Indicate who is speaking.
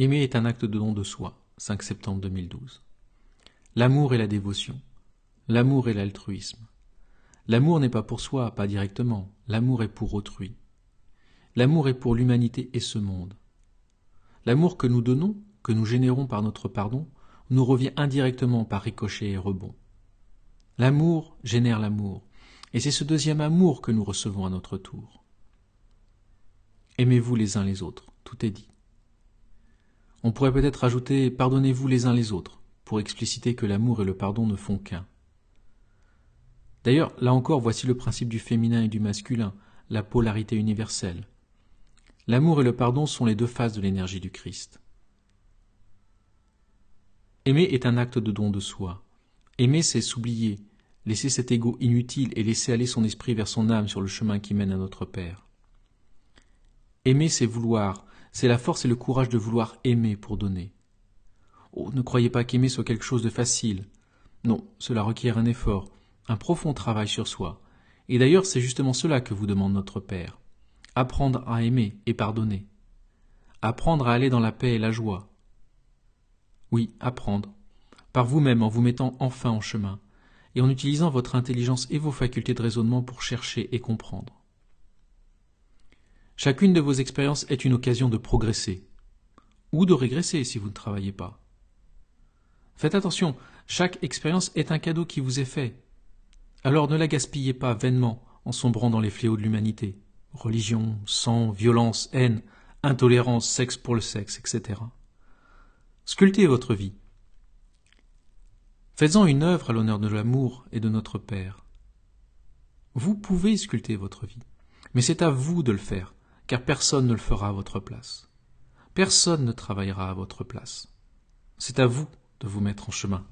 Speaker 1: Aimer est un acte de don de soi. 5 septembre 2012. L'amour est la dévotion. L'amour est l'altruisme. L'amour n'est pas pour soi, pas directement. L'amour est pour autrui. L'amour est pour l'humanité et ce monde. L'amour que nous donnons, que nous générons par notre pardon, nous revient indirectement par ricochet et rebond. L'amour génère l'amour, et c'est ce deuxième amour que nous recevons à notre tour. Aimez-vous les uns les autres, tout est dit. On pourrait peut-être ajouter pardonnez-vous les uns les autres, pour expliciter que l'amour et le pardon ne font qu'un. D'ailleurs, là encore, voici le principe du féminin et du masculin, la polarité universelle. L'amour et le pardon sont les deux faces de l'énergie du Christ. Aimer est un acte de don de soi. Aimer, c'est s'oublier, laisser cet ego inutile et laisser aller son esprit vers son âme sur le chemin qui mène à notre Père. Aimer, c'est vouloir, c'est la force et le courage de vouloir aimer pour donner. Oh, ne croyez pas qu'aimer soit quelque chose de facile. Non, cela requiert un effort, un profond travail sur soi. Et d'ailleurs, c'est justement cela que vous demande notre Père. Apprendre à aimer et pardonner. Apprendre à aller dans la paix et la joie. Oui, apprendre. Par vous-même en vous mettant enfin en chemin, et en utilisant votre intelligence et vos facultés de raisonnement pour chercher et comprendre. Chacune de vos expériences est une occasion de progresser, ou de régresser si vous ne travaillez pas. Faites attention, chaque expérience est un cadeau qui vous est fait. Alors ne la gaspillez pas vainement en sombrant dans les fléaux de l'humanité. Religion, sang, violence, haine, intolérance, sexe pour le sexe, etc. Sculptez votre vie. Faites-en une œuvre à l'honneur de l'amour et de notre Père. Vous pouvez sculpter votre vie, mais c'est à vous de le faire, car personne ne le fera à votre place. Personne ne travaillera à votre place. C'est à vous de vous mettre en chemin.